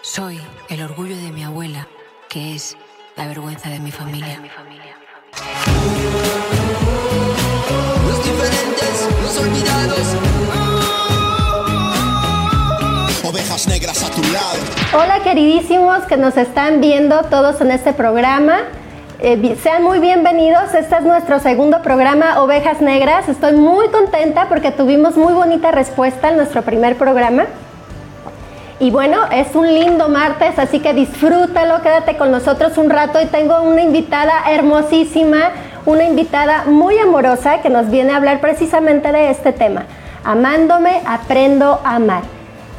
Soy el orgullo de mi abuela, que es la vergüenza de mi familia. Los diferentes, los olvidados. Ovejas negras a tu lado. Hola queridísimos que nos están viendo todos en este programa. Eh, sean muy bienvenidos. Este es nuestro segundo programa, Ovejas Negras. Estoy muy contenta porque tuvimos muy bonita respuesta en nuestro primer programa. Y bueno, es un lindo martes, así que disfrútalo, quédate con nosotros un rato y tengo una invitada hermosísima, una invitada muy amorosa que nos viene a hablar precisamente de este tema. Amándome, aprendo a amar.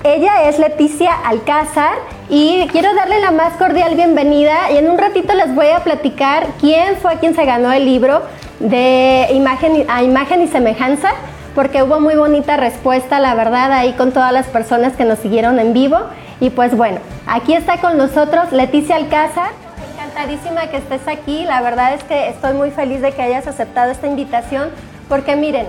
Ella es Leticia Alcázar y quiero darle la más cordial bienvenida y en un ratito les voy a platicar quién fue quien se ganó el libro de imagen a imagen y semejanza porque hubo muy bonita respuesta, la verdad, ahí con todas las personas que nos siguieron en vivo. Y pues bueno, aquí está con nosotros Leticia Alcázar. Encantadísima que estés aquí. La verdad es que estoy muy feliz de que hayas aceptado esta invitación, porque miren,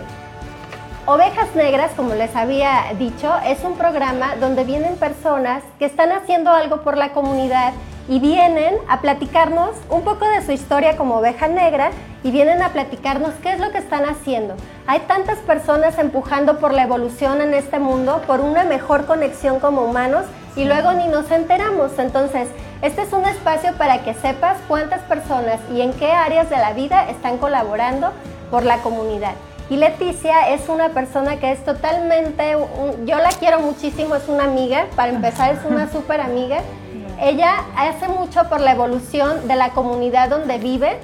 Ovejas Negras, como les había dicho, es un programa donde vienen personas que están haciendo algo por la comunidad y vienen a platicarnos un poco de su historia como oveja negra y vienen a platicarnos qué es lo que están haciendo. Hay tantas personas empujando por la evolución en este mundo, por una mejor conexión como humanos y luego ni nos enteramos. Entonces, este es un espacio para que sepas cuántas personas y en qué áreas de la vida están colaborando por la comunidad. Y Leticia es una persona que es totalmente, yo la quiero muchísimo, es una amiga, para empezar es una súper amiga. Ella hace mucho por la evolución de la comunidad donde vive.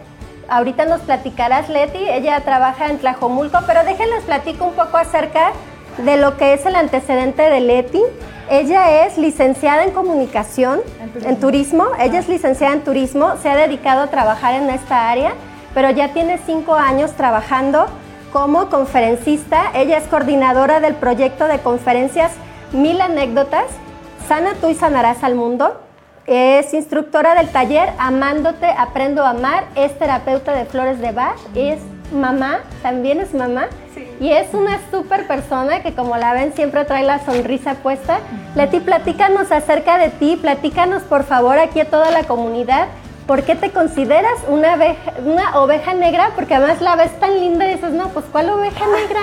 Ahorita nos platicarás, Leti, ella trabaja en Tlajomulco, pero déjenles platico un poco acerca de lo que es el antecedente de Leti. Ella es licenciada en comunicación, en turismo. Ella es licenciada en turismo, se ha dedicado a trabajar en esta área, pero ya tiene cinco años trabajando como conferencista. Ella es coordinadora del proyecto de conferencias Mil Anécdotas, Sana tú y sanarás al mundo. Es instructora del taller Amándote, Aprendo a Amar. Es terapeuta de flores de Bach. Es mamá, también es mamá. Y es una súper persona que como la ven siempre trae la sonrisa puesta. Leti, platícanos acerca de ti. Platícanos por favor aquí a toda la comunidad. ¿Por qué te consideras una, abeja- una oveja negra? Porque además la ves tan linda y dices, no, pues ¿cuál oveja negra?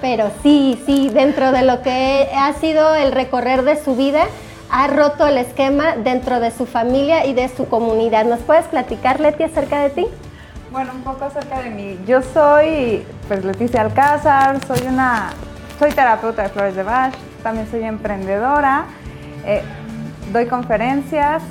Pero sí, sí, dentro de lo que ha sido el recorrer de su vida, ha roto el esquema dentro de su familia y de su comunidad. ¿Nos puedes platicar, Leti, acerca de ti? Bueno, un poco acerca de mí. Yo soy, pues, Leticia Alcázar, soy una, soy terapeuta de flores de Bach, también soy emprendedora, eh, doy conferencias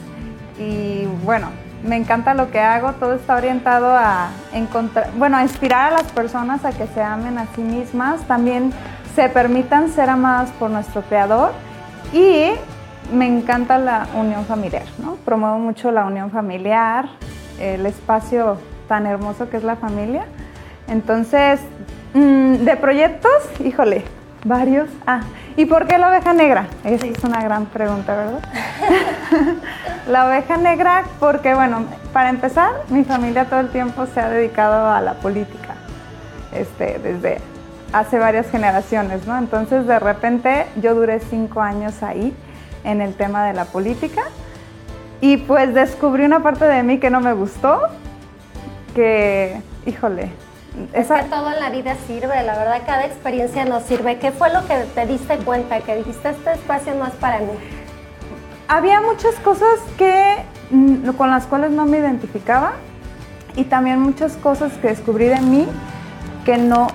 y bueno, me encanta lo que hago. Todo está orientado a encontrar, bueno, a inspirar a las personas a que se amen a sí mismas, también se permitan ser amadas por nuestro creador y me encanta la unión familiar, ¿no? Promuevo mucho la unión familiar, el espacio tan hermoso que es la familia. Entonces, mm, de proyectos, híjole, varios. Ah, ¿y por qué la oveja negra? Esa es una gran pregunta, ¿verdad? la oveja negra, porque bueno, para empezar, mi familia todo el tiempo se ha dedicado a la política, este, desde hace varias generaciones, ¿no? Entonces, de repente, yo duré cinco años ahí en el tema de la política y pues descubrí una parte de mí que no me gustó, que, híjole, Es esa, que todo en la vida sirve, la verdad, cada experiencia nos sirve. ¿Qué fue lo que te diste cuenta? Que dijiste, este espacio no es para mí. había muchas cosas que con las cuales no me identificaba y también muchas cosas que descubrí de mí que no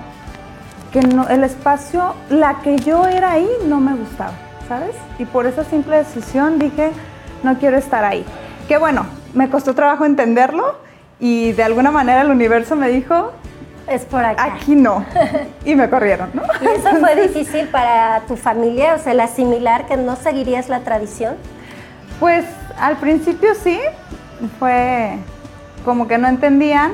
que no el espacio la que yo era ahí no me gustaba sabes y por esa simple decisión dije no quiero estar ahí que bueno me costó trabajo entenderlo y de alguna manera el universo me dijo Es por acá. aquí no y me corrieron no ¿Y eso fue difícil para tu familia? O sea, el asimilar que no seguirías la tradición. Pues al principio sí, fue como que no entendían,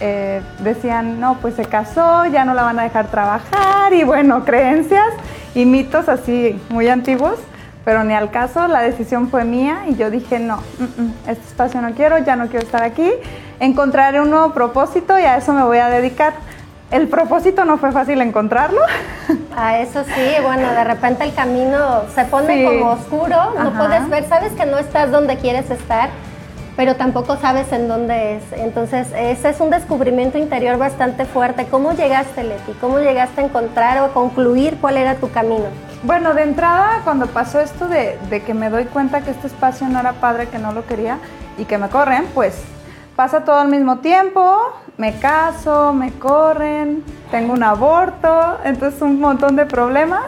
eh, decían, no, pues se casó, ya no la van a dejar trabajar y bueno, creencias y mitos así muy antiguos, pero ni al caso, la decisión fue mía y yo dije, no, este espacio no quiero, ya no quiero estar aquí, encontraré un nuevo propósito y a eso me voy a dedicar. el propósito no fue fácil encontrarlo. Ah, eso sí, bueno, de repente el camino se pone Sí. como oscuro, no Ajá. puedes ver, sabes que no estás donde quieres estar, pero tampoco sabes en dónde es. Entonces, ese es un descubrimiento interior bastante fuerte. ¿Cómo llegaste, Leti? ¿Cómo llegaste a encontrar o a concluir cuál era tu camino? Bueno, de entrada, cuando pasó esto de, de que me doy cuenta que este espacio no era padre, que no lo quería y que me corren, pues pasa todo al mismo tiempo, me caso, me corren, tengo un aborto, entonces un montón de problemas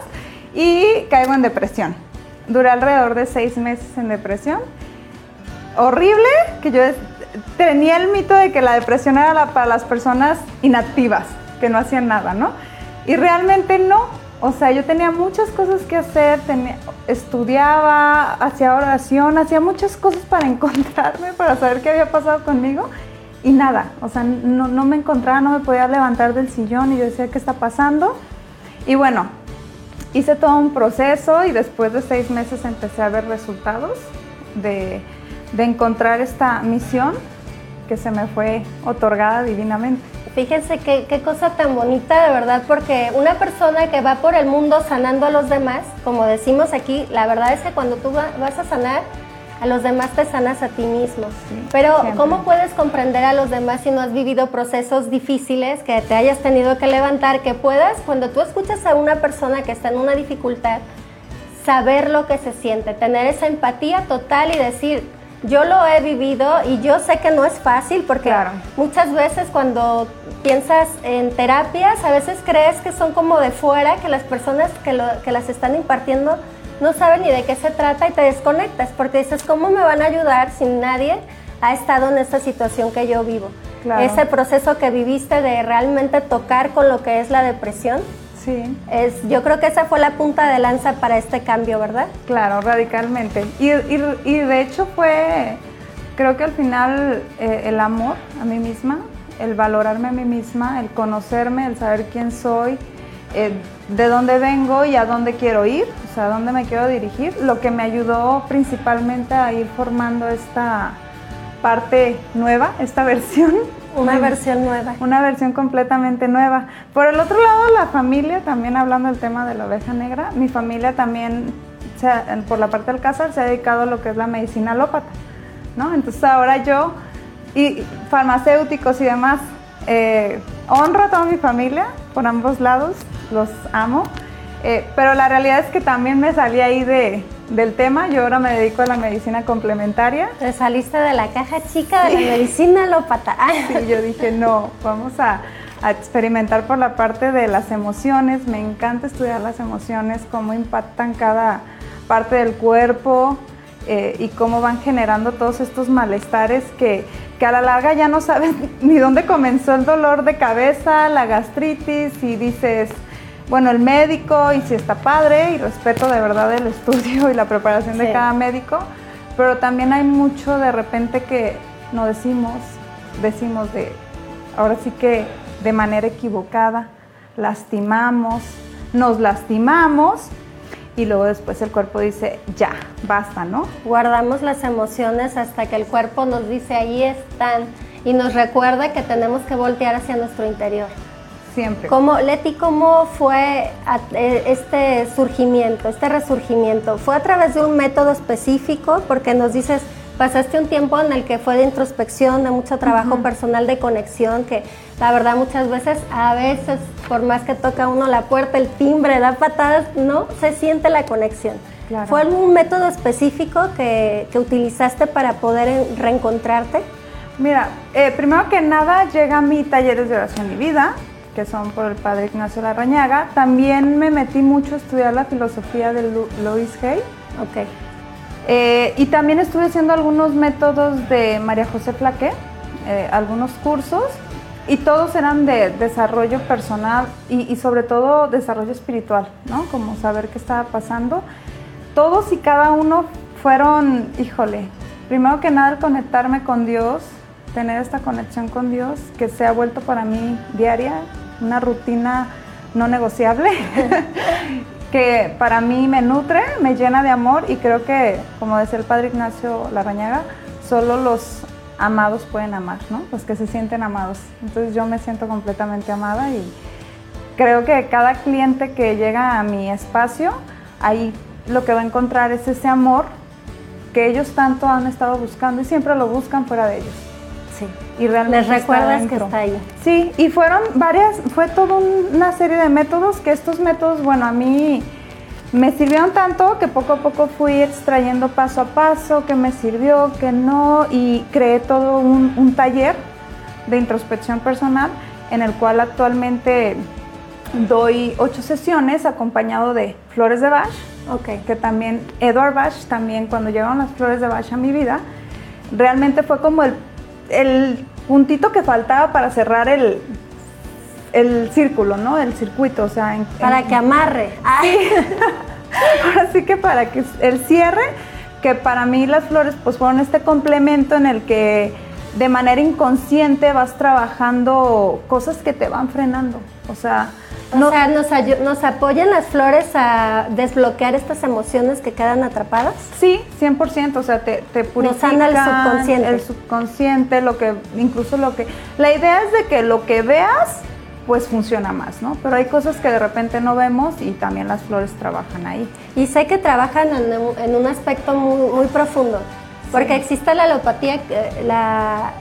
y caigo en depresión. Duré alrededor de seis meses en depresión. Horrible, que yo tenía el mito de que la depresión era la- para las personas inactivas, que no hacían nada, ¿no? Y realmente no. O sea, yo tenía muchas cosas que hacer, tenía- estudiaba, hacía oración, hacía muchas cosas para encontrarme, para saber qué había pasado conmigo y nada. O sea, no, no me encontraba, no me podía levantar del sillón y yo decía, ¿qué está pasando? Y bueno, hice todo un proceso y después de seis meses empecé a ver resultados de, de encontrar esta misión que se me fue otorgada divinamente. Fíjense qué, qué cosa tan bonita, de verdad, porque una persona que va por el mundo sanando a los demás, como decimos aquí, la verdad es que cuando tú va- vas a sanar, a los demás te sanas a ti mismo. Pero, siempre. ¿cómo puedes comprender a los demás si no has vivido procesos difíciles, que te hayas tenido que levantar, que puedas, cuando tú escuchas a una persona que está en una dificultad, saber lo que se siente, tener esa empatía total y decir, yo lo he vivido y yo sé que no es fácil porque Claro. muchas veces cuando piensas en terapias, a veces crees que son como de fuera, que las personas que, lo- que las están impartiendo no saben ni de qué se trata y te desconectas porque dices, ¿cómo me van a ayudar si nadie ha estado en esta situación que yo vivo? Claro. Ese proceso que viviste de realmente tocar con lo que es la depresión, Sí, es, yo creo que esa fue la punta de lanza para este cambio, ¿verdad? claro, radicalmente. Y, y- y de hecho fue, creo que al final eh, el amor a mí misma, el valorarme a mí misma, el conocerme, el saber quién soy, eh, de dónde vengo y a dónde quiero ir, o sea, a dónde me quiero dirigir, lo que me ayudó principalmente a ir formando esta parte nueva, esta versión. Una versión nueva. una versión completamente nueva. Por el otro lado, la familia, también hablando del tema de la oveja negra, mi familia también, se ha- por la parte del cáncer, se ha dedicado a lo que es la medicina alópata, ¿no? Entonces ahora yo, y farmacéuticos y demás, eh, honro a toda mi familia por ambos lados, los amo, eh, pero la realidad es que también me salí ahí de, del tema, yo ahora me dedico a la medicina complementaria. Te saliste de la caja chica de la medicina alópata. Sí, yo dije, no, vamos a, a experimentar por la parte de las emociones. Me encanta estudiar las emociones, cómo impactan cada parte del cuerpo eh, y cómo van generando todos estos malestares que, que a la larga ya no sabes ni dónde comenzó el dolor de cabeza, la gastritis y dices, bueno, el médico y si está padre y respeto de verdad el estudio y la preparación de cada médico, pero también hay mucho de repente que no decimos, decimos de, ahora sí que de manera equivocada, lastimamos, nos lastimamos y luego después el cuerpo dice, ya, basta, ¿no? guardamos las emociones hasta que el cuerpo nos dice ahí están y nos recuerda que tenemos que voltear hacia nuestro interior. Siempre. ¿Cómo, Leti, cómo fue a- eh, este surgimiento, este resurgimiento? ¿Fue a través de un método específico? Porque nos dices, pasaste un tiempo en el que fue de introspección, de mucho trabajo personal, de conexión, que la verdad muchas veces, a veces, por más que toca uno la puerta, el timbre, da patadas, no se siente la conexión. Claro. ¿Fue algún método específico que, que utilizaste para poder en- reencontrarte? Mira, eh, primero que nada llega mi talleres de oración y vida, que son por el padre Ignacio Larrañaga. También me metí mucho a estudiar la filosofía de Lu- Louis Hay. Ok. Eh, y también estuve haciendo algunos métodos de María José Flaque, eh, algunos cursos, y todos eran de desarrollo personal y, y sobre todo desarrollo espiritual, ¿no? Como saber qué estaba pasando. Todos y cada uno fueron, híjole, primero que nada el conectarme con Dios, tener esta conexión con Dios que se ha vuelto para mí diaria, una rutina no negociable. que para mí me nutre, me llena de amor y creo que, como decía el padre Ignacio Larrañaga, solo los amados pueden amar, ¿no? Los que se sienten amados. Entonces yo me siento completamente amada y creo que cada cliente que llega a mi espacio, ahí lo que va a encontrar es ese amor que ellos tanto han estado buscando y siempre lo buscan fuera de ellos. Y realmente Les está recuerdas que está ahí. Sí, y fueron varias, fue toda una serie de métodos que estos métodos, bueno, a mí me sirvieron tanto que poco a poco fui extrayendo paso a paso, que me sirvió, que no, y creé todo un, un taller de introspección personal en el cual actualmente doy ocho sesiones acompañado de flores de Bach, Ok. que también Edward Bach, también cuando llegaron las flores de Bach a mi vida, realmente fue como el, el puntito que faltaba para cerrar el, el círculo, ¿no? El circuito, o sea, en- Para en- que amarre. Ay, Así que para que el cierre, que para mí las flores pues fueron este complemento en el que de manera inconsciente vas trabajando cosas que te van frenando. O sea, O sea, nos, nos apoyan las flores a desbloquear estas emociones que quedan atrapadas. Sí, 100%, o sea, te, te purifican el subconsciente. el subconsciente, lo que, incluso lo que... La idea es de que lo que veas, pues funciona más, ¿no? Pero hay cosas que de repente no vemos y también las flores trabajan ahí. Y sé que trabajan en, un- en un aspecto muy, muy profundo, porque existe la alopatía, eh, la,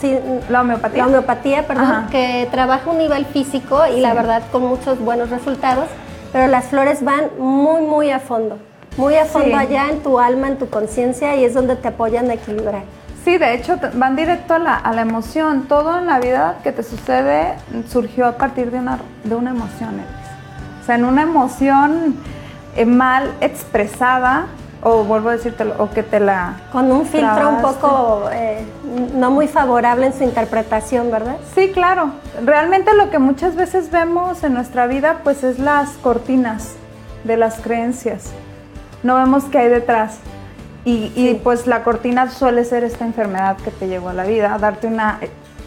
sí, La homeopatía. la homeopatía, perdón, Ajá. que trabaja un nivel físico y la verdad con muchos buenos resultados, pero las flores van muy, muy a fondo, muy a fondo Sí. allá en tu alma, en tu conciencia y es donde te apoyan a equilibrar. Sí, de hecho van directo a la, a la emoción. Todo en la vida que te sucede surgió a partir de una, de una emoción. O sea, en una emoción eh, mal expresada, o vuelvo a decírtelo, o que te la... Con un filtro un poco eh, no muy favorable en su interpretación, ¿verdad? Sí, claro. Realmente lo que muchas veces vemos en nuestra vida, pues es las cortinas de las creencias. No vemos qué hay detrás. Y, y, pues la cortina suele ser esta enfermedad que te llevó a la vida, darte una,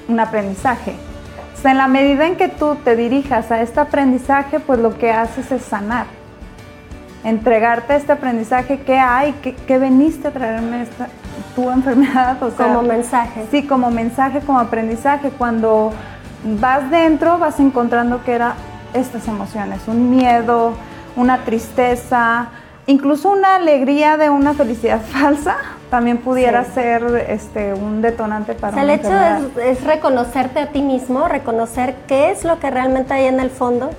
un aprendizaje. O sea, en la medida en que tú te dirijas a este aprendizaje, pues lo que haces es sanar. Entregarte este aprendizaje, ¿qué hay? ¿Qué, qué veniste a traerme esta, tu enfermedad? O sea, Como mensaje. Sí, como mensaje, como aprendizaje. Cuando vas dentro, vas encontrando que era estas emociones, un miedo, una tristeza, incluso una alegría de una felicidad falsa, también pudiera Sí. ser este, un detonante O para sea, el hecho es reconocerte a ti mismo, reconocer qué es lo que realmente hay en el fondo.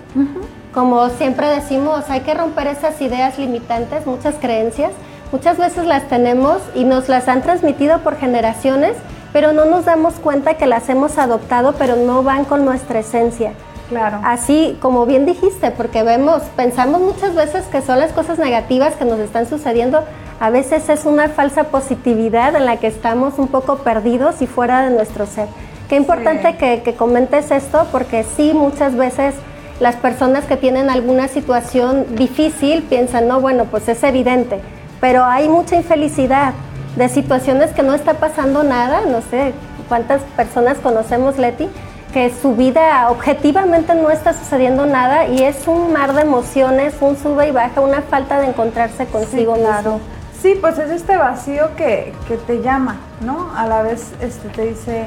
Como siempre decimos, hay que romper esas ideas limitantes, muchas creencias. Muchas veces las tenemos y nos las han transmitido por generaciones, pero no nos damos cuenta que las hemos adoptado, pero no van con nuestra esencia. Claro. Así como bien dijiste, porque vemos, pensamos muchas veces que son las cosas negativas que nos están sucediendo, a veces es una falsa positividad en la que estamos un poco perdidos y fuera de nuestro ser. Qué importante Sí. que, que comentes esto, porque sí, muchas veces las personas que tienen alguna situación difícil piensan, no, bueno, pues es evidente, pero hay mucha infelicidad de situaciones que no está pasando nada, no sé cuántas personas conocemos, Leti, que su vida objetivamente no está sucediendo nada y es un mar de emociones, un sube y baja, una falta de encontrarse consigo sí, claro. mismo. Sí, pues es este vacío que, que te llama, ¿no? A la vez este, te dice,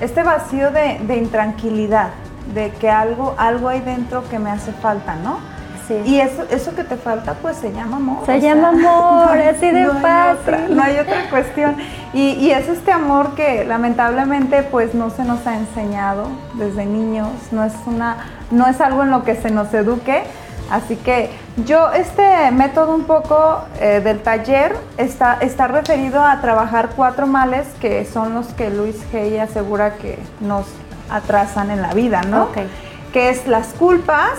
este vacío de, de intranquilidad, de que algo, algo hay dentro que me hace falta, ¿no? Sí. Y eso, eso que te falta, pues se llama amor. Se sea, llama amor, hay- así de hay fácil. otra- no hay otra cuestión. Y, y es este amor que lamentablemente pues no se nos ha enseñado desde niños, no es, una, no es algo en lo que se nos eduque. Así que yo, este método un poco eh, del taller está, está referido a trabajar cuatro males que son los que Luis Hay asegura que nos atrasan en la vida, ¿no? Ok. Que es las culpas,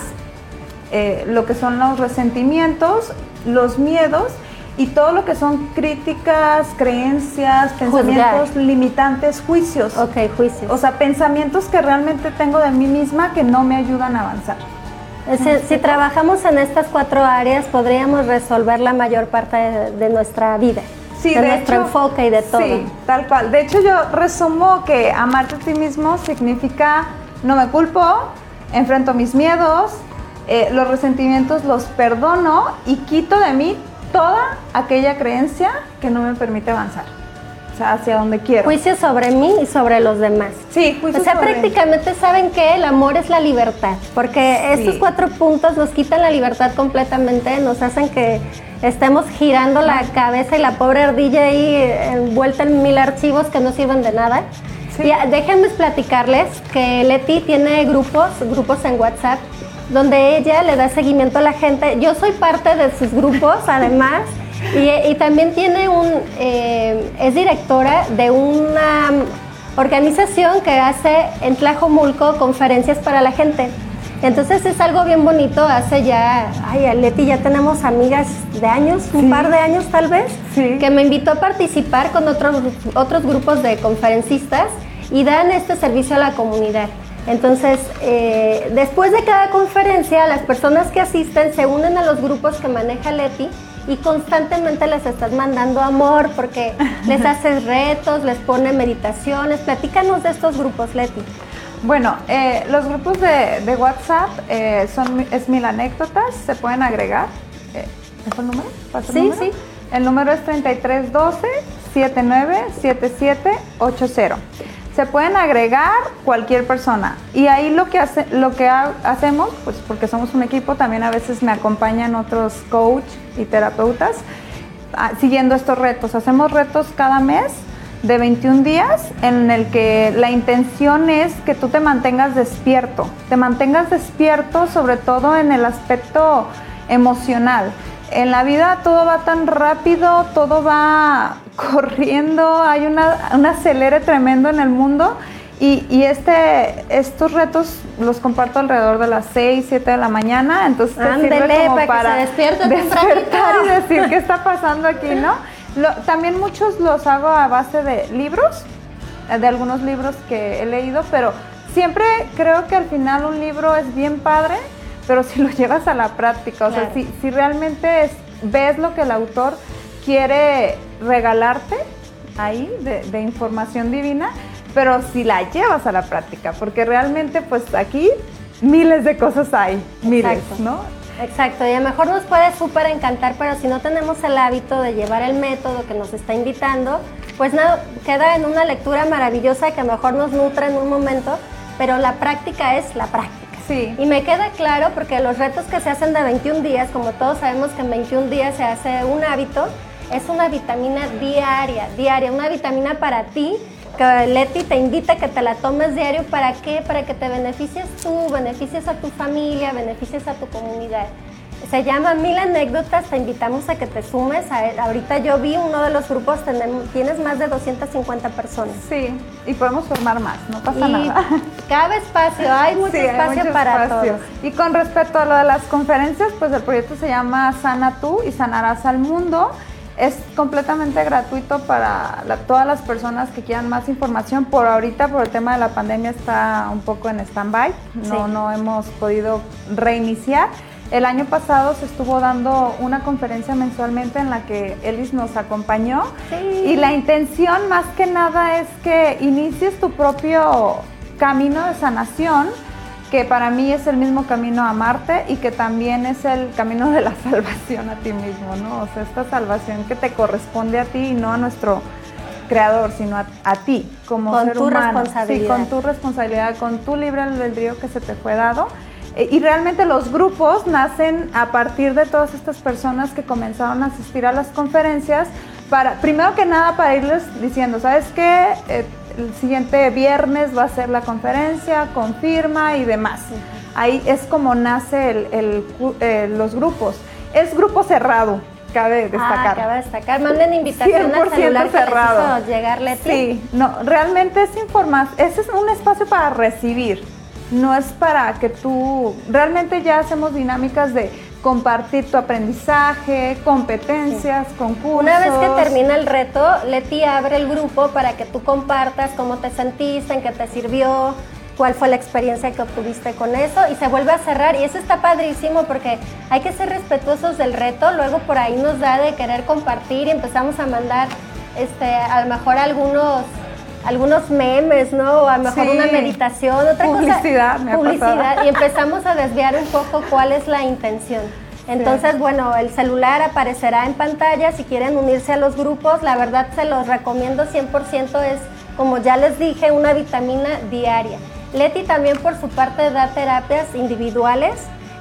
eh, lo que son los resentimientos, los miedos y todo lo que son críticas, creencias, pensamientos limitantes, juicios. Ok, juicio. O sea, pensamientos que realmente tengo de mí misma que no me ayudan a avanzar. Es- si trabajamos en estas cuatro áreas, podríamos resolver la mayor parte de, de nuestra vida, Sí, de, de nuestro hecho, enfoque y de todo. Sí, tal cual. De hecho, yo resumo que amarte a ti mismo significa no me culpo, enfrento mis miedos, eh, los resentimientos los perdono y quito de mí toda aquella creencia que no me permite avanzar. Hacia, donde quiero. Juicio sobre mí y sobre los demás. Sí, juicio O sea, sobre- prácticamente saben que el amor es la libertad, porque Sí. estos cuatro puntos nos quitan la libertad completamente, nos hacen que estemos girando la cabeza y la pobre ardilla ahí eh, envuelta en mil archivos que no sirven de nada. Sí. Y ah, déjenme platicarles que Leti tiene grupos, grupos en WhatsApp, donde ella le da seguimiento a la gente. Yo soy parte de sus grupos, además, y, y también tiene un, eh, es directora de una organización que hace en Tlajomulco conferencias para la gente. Entonces es algo bien bonito, hace ya, ay, Leti, ya tenemos amigas de años, un Sí. par de años tal vez, Sí. que me invitó a participar con otros, otros grupos de conferencistas y dan este servicio a la comunidad. Entonces, eh, después de cada conferencia, las personas que asisten se unen a los grupos que maneja Leti y constantemente les estás mandando amor porque les haces retos, les pone meditaciones. Platícanos de estos grupos, Leti. Bueno, eh, los grupos de, de WhatsApp eh, son es mil anécdotas, se pueden agregar. Eh, ¿Dejo el número? ¿Paso el Sí, número? sí. El número es 3312 797780. Se pueden agregar cualquier persona y ahí lo que hace, lo que ha- hacemos, pues porque somos un equipo, también a veces me acompañan otros coach y terapeutas ah, siguiendo estos retos. Hacemos retos cada mes de 21 días en el que la intención es que tú te mantengas despierto, te mantengas despierto sobre todo en el aspecto emocional. En la vida todo va tan rápido, todo va corriendo, hay una, un acelere tremendo en el mundo y, y este, estos retos los comparto alrededor de las 6, 7 de la mañana, entonces te sirve Ándele, como para que se despertar y decir qué está pasando aquí, ¿no? Lo- también muchos los hago a base de libros, de algunos libros que he leído, pero siempre creo que al final un libro es bien padre, pero si lo llevas a la práctica, o sea, Claro. si, si realmente es- ves lo que el autor quiere regalarte ahí de, de información divina, pero si la llevas a la práctica, porque realmente pues aquí miles de cosas hay, miles, Exacto. ¿no? Exacto, y a lo mejor nos puede súper encantar, pero si no tenemos el hábito de llevar el método que nos está invitando, pues nada, queda en una lectura maravillosa que a lo mejor nos nutre en un momento, pero la práctica es la práctica. Sí. Y me queda claro porque los retos que se hacen de 21 días, como todos sabemos que en 21 días se hace un hábito, es una vitamina diaria, diaria, una vitamina para ti que Leti te invita a que te la tomes diario. ¿Para qué? Para que te beneficies tú, beneficies a tu familia, beneficies a tu comunidad. Se llama Mil Anécdotas, te invitamos a que te sumes. A- ahorita yo vi uno de los grupos, tenemos- tienes más de 250 personas. Sí, y podemos formar más, no pasa Y nada. cabe espacio, hay mucho Sí, hay espacio mucho para espacio. todos. Y con respecto a lo de las conferencias, pues el proyecto se llama Sana tú y sanarás al mundo. Es completamente gratuito para la- todas las personas que quieran más información. Por ahorita, por el tema de la pandemia, está un poco en stand-by. No, Sí. no hemos podido reiniciar. El año pasado se estuvo dando una conferencia mensualmente en la que Elis nos acompañó. Sí. Y la intención más que nada es que inicies tu propio camino de sanación, que para mí es el mismo camino a amarte y que también es el camino de la salvación a ti mismo, ¿no? O sea, esta salvación que te corresponde a ti y no a nuestro creador, sino a, a ti como Con ser tu humano. responsabilidad. Sí, con tu responsabilidad, con tu libre albedrío que se te fue dado. Eh, Y realmente los grupos nacen a partir de todas estas personas que comenzaron a asistir a las conferencias para, primero que nada, para irles diciendo, ¿sabes qué? Eh, el siguiente viernes va a ser la conferencia, confirma y demás. Ahí es como nace el- eh, los grupos. Es grupo cerrado, cabe Ah, destacar. acaba de destacar. Manden invitación al 100% celular que les cerrado. hizo Leti. Sí, no, realmente es información, ese es un espacio para recibir, no es para que tú, realmente ya hacemos dinámicas de compartir tu aprendizaje, competencias, concursos. Una vez que termina el reto, Leti abre el grupo para que tú compartas cómo te sentiste, en qué te sirvió, cuál fue la experiencia que obtuviste con eso y se vuelve a cerrar. Y eso está padrísimo porque hay que ser respetuosos del reto. Luego por ahí nos da de querer compartir y empezamos a mandar este, a lo mejor algunos algunos memes, ¿no? O a lo mejor Sí. una meditación, otra Publicidad, cosa. me ha Publicidad. pasado. Y empezamos a desviar un poco cuál es la intención. Entonces, bueno, el celular aparecerá en pantalla. Si quieren unirse a los grupos, la verdad se los recomiendo 100%. Es, como ya les dije, una vitamina diaria. Leti también por su parte da terapias individuales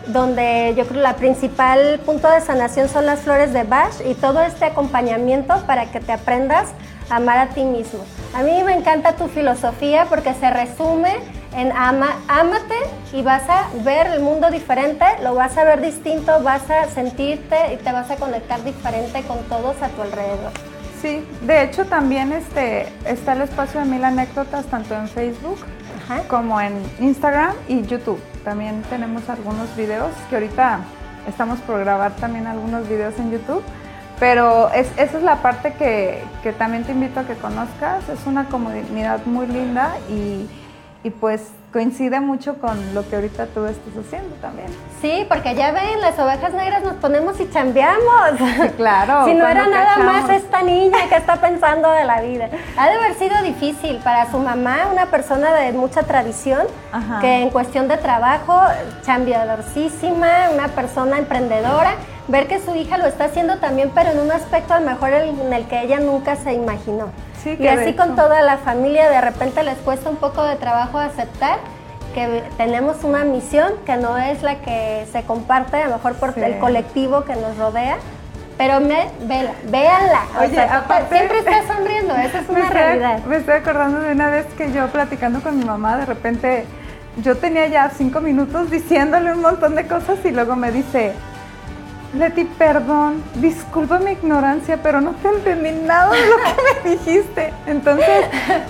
donde yo creo la principal punto de sanación son las flores de Bach y todo este acompañamiento para que te aprendas amar a ti mismo. A mí me encanta tu filosofía porque se resume en ama, ámate y vas a ver el mundo diferente, lo vas a ver distinto, vas a sentirte y te vas a conectar diferente con todos a tu alrededor. Sí, de hecho también este, está el espacio de mil anécdotas tanto en Facebook como en Instagram y YouTube. También tenemos algunos videos que ahorita estamos por grabar también algunos videos en YouTube. Pero esa es la parte que, que, también te invito a que conozcas. Es una comunidad muy linda y, y pues coincide mucho con lo que ahorita tú estás haciendo también. Sí, porque ya ven, las ovejas negras nos ponemos y chambeamos. claro. si no era nada más esta niña que está pensando de la vida. Ha de haber sido difícil para su mamá, una persona de mucha tradición, que en cuestión de trabajo, chambeadorcísima, una persona emprendedora, ver que su hija lo está haciendo también, pero en un aspecto a lo mejor en el que ella nunca se imaginó y así con toda la familia de repente les cuesta un poco de trabajo aceptar que tenemos una misión que no es la que se comparte a lo mejor por el colectivo que nos rodea. Pero me, vela, véanla. Oye, aparte, siempre está sonriendo, esa es una realidad. Me estoy acordando de una vez que yo platicando con mi mamá, de repente yo tenía ya cinco minutos diciéndole un montón de cosas y luego me dice, Leti, perdón, disculpa mi ignorancia, pero no te entendí nada de lo que me dijiste. Entonces,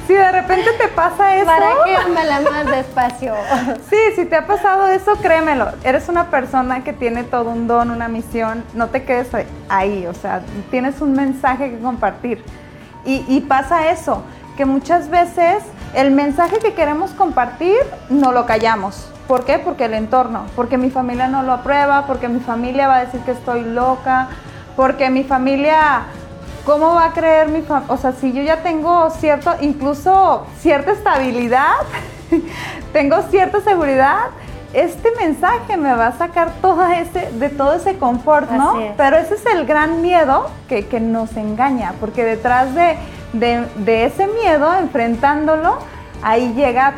si de repente te pasa eso. ¿Para qué la más despacio? Sí, si te ha pasado eso, créemelo. Eres una persona que tiene todo un don, una misión. No te quedes ahí, o sea, tienes un mensaje que compartir. Y, y pasa eso, que muchas veces el mensaje que queremos compartir no lo callamos ¿Por qué? Porque el entorno, porque mi familia no lo aprueba, porque mi familia va a decir que estoy loca, porque mi familia, ¿cómo va a creer mi familia? O sea, si yo ya tengo cierto, incluso cierta estabilidad, tengo cierta seguridad, este mensaje me va a sacar todo ese, de todo ese confort, ¿no? Pero ese es el gran miedo que, nos engaña, porque detrás de, de ese miedo, enfrentándolo, ahí llega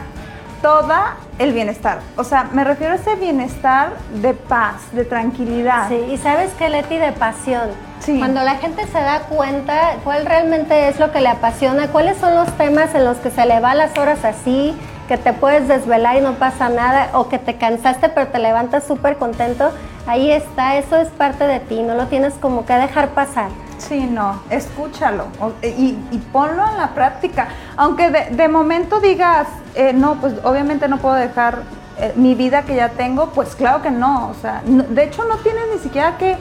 toda el bienestar. O sea, me refiero a ese bienestar de paz, de tranquilidad. Sí, y sabes qué, Leti, de pasión. Sí. Cuando la gente se da cuenta cuál realmente es lo que le apasiona, cuáles son los temas en los que se le va las horas así, que te puedes desvelar y no pasa nada, o que te cansaste pero te levantas súper contento, ahí está, eso es parte de ti, no lo tienes como que dejar pasar. Sí, no, escúchalo y, ponlo en la práctica. Aunque de, momento digas, eh, no, pues obviamente no puedo dejar eh, mi vida que ya tengo, pues claro que no. O sea, de hecho no tienes ni siquiera que...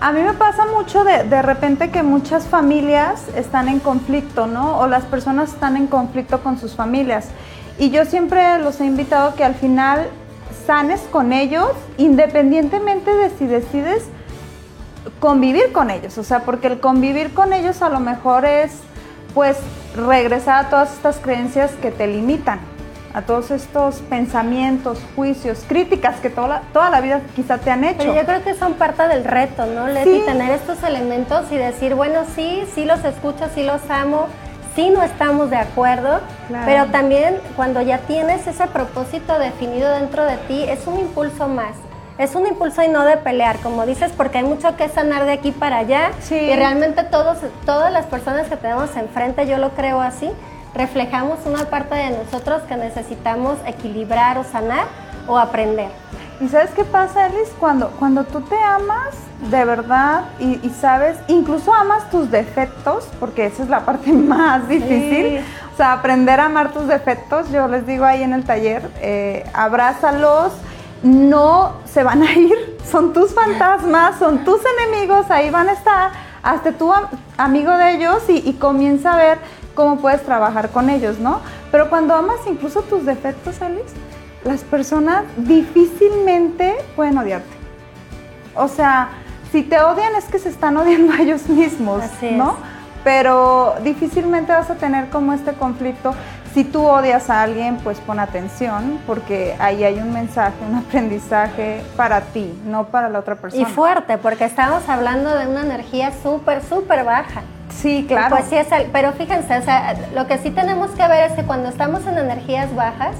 A mí me pasa mucho de, de repente que muchas familias están en conflicto, ¿no? O las personas están en conflicto con sus familias. Y yo siempre los he invitado que al final sanes con ellos, independientemente de si decides convivir con ellos, o sea, porque el convivir con ellos a lo mejor es pues regresar a todas estas creencias que te limitan, a todos estos pensamientos, juicios, críticas que toda la, toda la vida quizá te han hecho. Pero yo creo que son parte del reto, ¿no, Leti? Tener estos elementos y decir, bueno, sí, sí los escucho, sí los amo, sí no estamos de acuerdo, pero también cuando ya tienes ese propósito definido dentro de ti, es un impulso más es un impulso y no de pelear, como dices, porque hay mucho que sanar de aquí para allá. Y realmente todos, todas las personas que tenemos enfrente, yo lo creo así, reflejamos una parte de nosotros que necesitamos equilibrar o sanar o aprender. ¿Y sabes qué pasa, Elis? Cuando, cuando tú te amas de verdad y, sabes, incluso amas tus defectos, porque esa es la parte más difícil. O sea, aprender a amar tus defectos, yo les digo ahí en el taller, eh, abrázalos, no se van a ir, son tus fantasmas, son tus enemigos, ahí van a estar, hasta tu amigo de ellos y, comienza a ver cómo puedes trabajar con ellos, ¿no? Pero cuando amas incluso tus defectos, Alex, las personas difícilmente pueden odiarte. O sea, si te odian es que se están odiando a ellos mismos, ¿no? Pero difícilmente vas a tener como este conflicto Si tú odias a alguien, pues pon atención porque ahí hay un mensaje, un aprendizaje para ti, no para la otra persona. Y fuerte, porque estamos hablando de una energía súper, súper baja. Sí, claro. Pues sí, es el- pero fíjense, o sea, lo que sí tenemos que ver es que cuando estamos en energías bajas,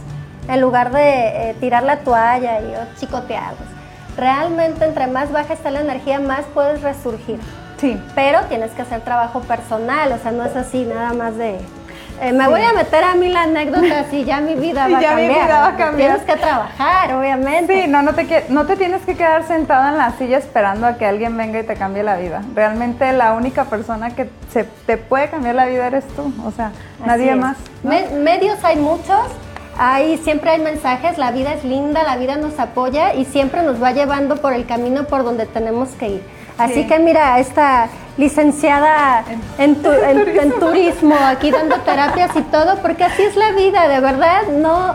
en lugar de eh, tirar la toalla y oh, chicotearnos, realmente entre más baja está la energía, más puedes resurgir. Sí. Pero tienes que hacer trabajo personal, o sea, no es así nada más de... eh, me Sí. voy a meter a mí la anécdota y ya mi vida Y va a ya mi cambiar. vida va a cambiar. Tienes que trabajar, obviamente. Sí, no, no te, no te tienes que quedar sentado en la silla esperando a que alguien venga y te cambie la vida. Realmente la única persona que se, te puede cambiar la vida eres tú, o sea, Así nadie es. más. ¿no? Me- medios hay muchos, hay, siempre hay mensajes, la vida es linda, la vida nos apoya y siempre nos va llevando por el camino por donde tenemos que ir. Así Sí. que mira, esta licenciada en, tu- en- en turismo, aquí dando terapias y todo, porque así es la vida, de verdad, no,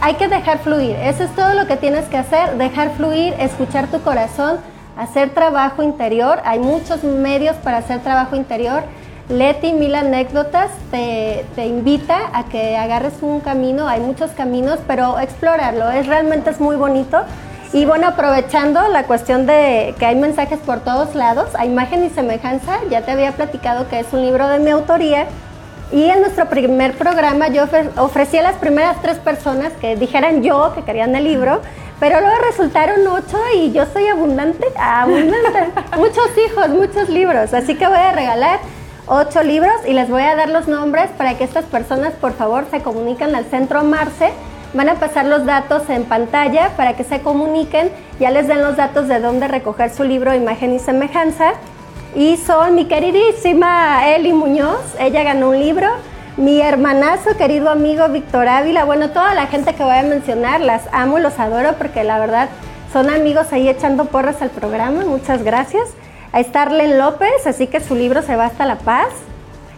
hay que dejar fluir. Eso es todo lo que tienes que hacer, dejar fluir, escuchar tu corazón, hacer trabajo interior. Hay muchos medios para hacer trabajo interior. Leti Mil Anécdotas te, te invita a que agarres un camino, hay muchos caminos, pero explóralo, es realmente es muy bonito. Y bueno, aprovechando la cuestión de que hay mensajes por todos lados, a imagen y semejanza, ya te había platicado que es un libro de mi autoría, y en nuestro primer programa yo ofre- ofrecí a las primeras tres personas que dijeran yo que querían el libro, pero luego resultaron ocho y yo soy abundante, abundante. muchos hijos, muchos libros. Así que voy a regalar ocho libros y les voy a dar los nombres para que estas personas por favor se comuniquen al centro Marce. Van a pasar los datos en pantalla para que se comuniquen, ya les den los datos de dónde recoger su libro Imagen y Semejanza. Y son mi queridísima Eli Muñoz, ella ganó un libro. Mi hermanazo, querido amigo Víctor Ávila, bueno, toda la gente que voy a mencionar, las amo, los adoro porque la verdad son amigos ahí echando porras al programa, muchas gracias. A Starlen López, así que su libro se va hasta La Paz.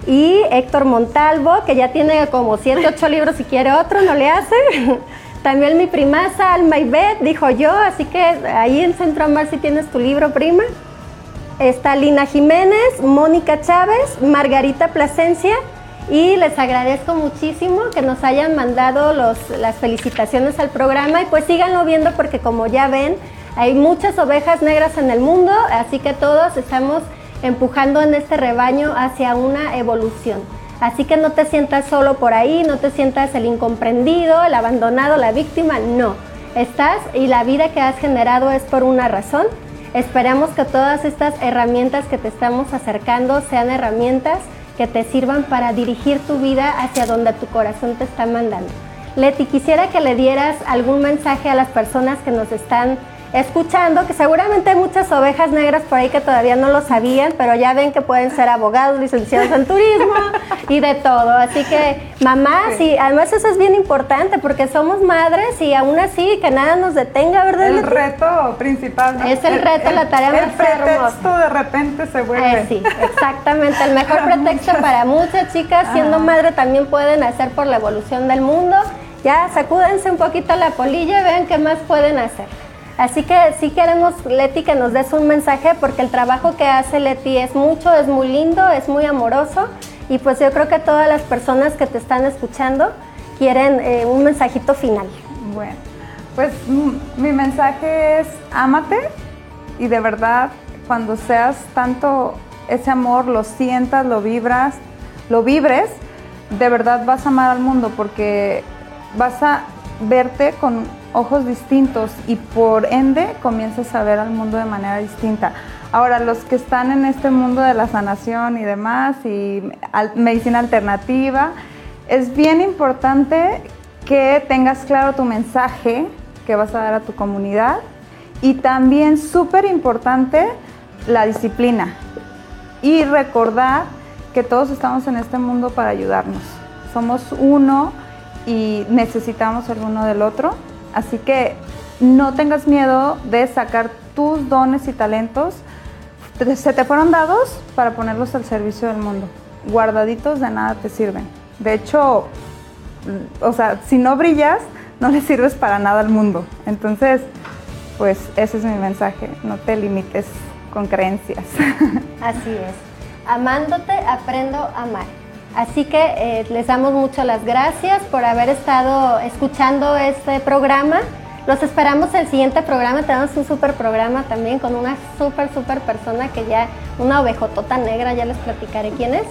Y Héctor Montalvo, que ya tiene como 7, 8 libros, si quiere otro, no le hace. También mi primaza, Alma Ibet, dijo yo, así que ahí en Centro Amar tienes tu libro, prima. Está Lina Jiménez, Mónica Chávez, Margarita Plasencia y les agradezco muchísimo que nos hayan mandado los, las felicitaciones al programa y pues síganlo viendo porque como ya ven hay muchas ovejas negras en el mundo, así que todos estamos empujando en este rebaño hacia una evolución. Así que no te sientas solo por ahí, no te sientas el incomprendido, el abandonado, la víctima, no. Estás y la vida que has generado es por una razón. Esperamos que todas estas herramientas que te estamos acercando sean herramientas que te sirvan para dirigir tu vida hacia donde tu corazón te está mandando. Leti, quisiera que le dieras algún mensaje a las personas que nos están escuchando, que seguramente hay muchas ovejas negras por ahí que todavía no lo sabían, pero ya ven que pueden ser abogados, licenciados en turismo y de todo. Así que mamás, y además eso es bien importante porque somos madres y aún así que nada nos detenga, ¿verdad? El reto principal. ¿no? Es el reto, la tarea el más hermosa. pretexto de repente se vuelve. Eh, sí, exactamente. El mejor pretexto para muchas chicas siendo madre también pueden hacer por la evolución del mundo. Ya sacúdense un poquito la polilla y vean qué más pueden hacer. Así que sí queremos, Leti, que nos des un mensaje porque el trabajo que hace Leti es mucho, es muy lindo, es muy amoroso y pues yo creo que todas las personas que te están escuchando quieren eh, un mensajito final. Bueno, pues mm, mi mensaje es ámate y de verdad cuando seas tanto ese amor, lo sientas, lo vibras, lo vibres, de verdad vas a amar al mundo porque vas a verte con ojos distintos y por ende comienzas a ver al mundo de manera distinta. Ahora, los que están en este mundo de la sanación y demás y medicina alternativa, es bien importante que tengas claro tu mensaje que vas a dar a tu comunidad y también súper importante la disciplina y recordar que todos estamos en este mundo para ayudarnos. Somos uno y necesitamos el uno del otro, así que no tengas miedo de sacar tus dones y talentos. Se te fueron dados para ponerlos al servicio del mundo. Guardaditos de nada te sirven. De hecho, o sea, si no brillas, no le sirves para nada al mundo. Entonces, pues ese es mi mensaje, no te limites con creencias. Así es. Amándote, aprendo a amar. Así que eh, les damos muchas las gracias por haber estado escuchando este programa. Los esperamos el siguiente programa. Tenemos un super programa también con una super, super persona que ya, una ovejotota negra, ya les platicaré quién es.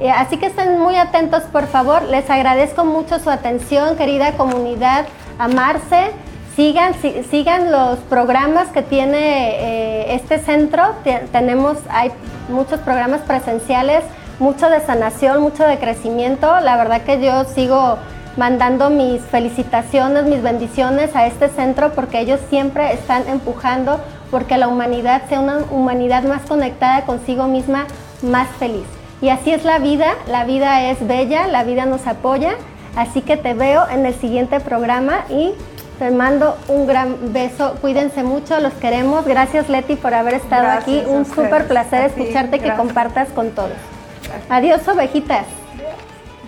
Eh, así que estén muy atentos, por favor. Les agradezco mucho su atención, querida comunidad. Amarse. Sigan, si- sigan los programas que tiene eh, este centro. Te- tenemos, hay muchos programas presenciales, mucho de sanación, mucho de crecimiento. La verdad que yo sigo mandando mis felicitaciones, mis bendiciones a este centro porque ellos siempre están empujando porque la humanidad sea una humanidad más conectada consigo misma, más feliz. Y así es la vida, la vida es bella, la vida nos apoya. Así que te veo en el siguiente programa y te mando un gran beso. Cuídense mucho, los queremos. Gracias Leti por haber estado Gracias aquí. Un súper placer escucharte que gracias. compartas con todos. Adiós ovejitas.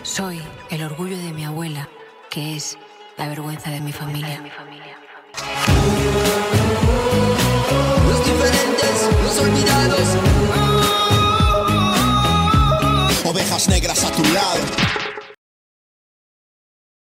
Soy el orgullo de mi abuela, que es la vergüenza de mi familia. Los diferentes, los olvidados. Ovejas negras a tu lado.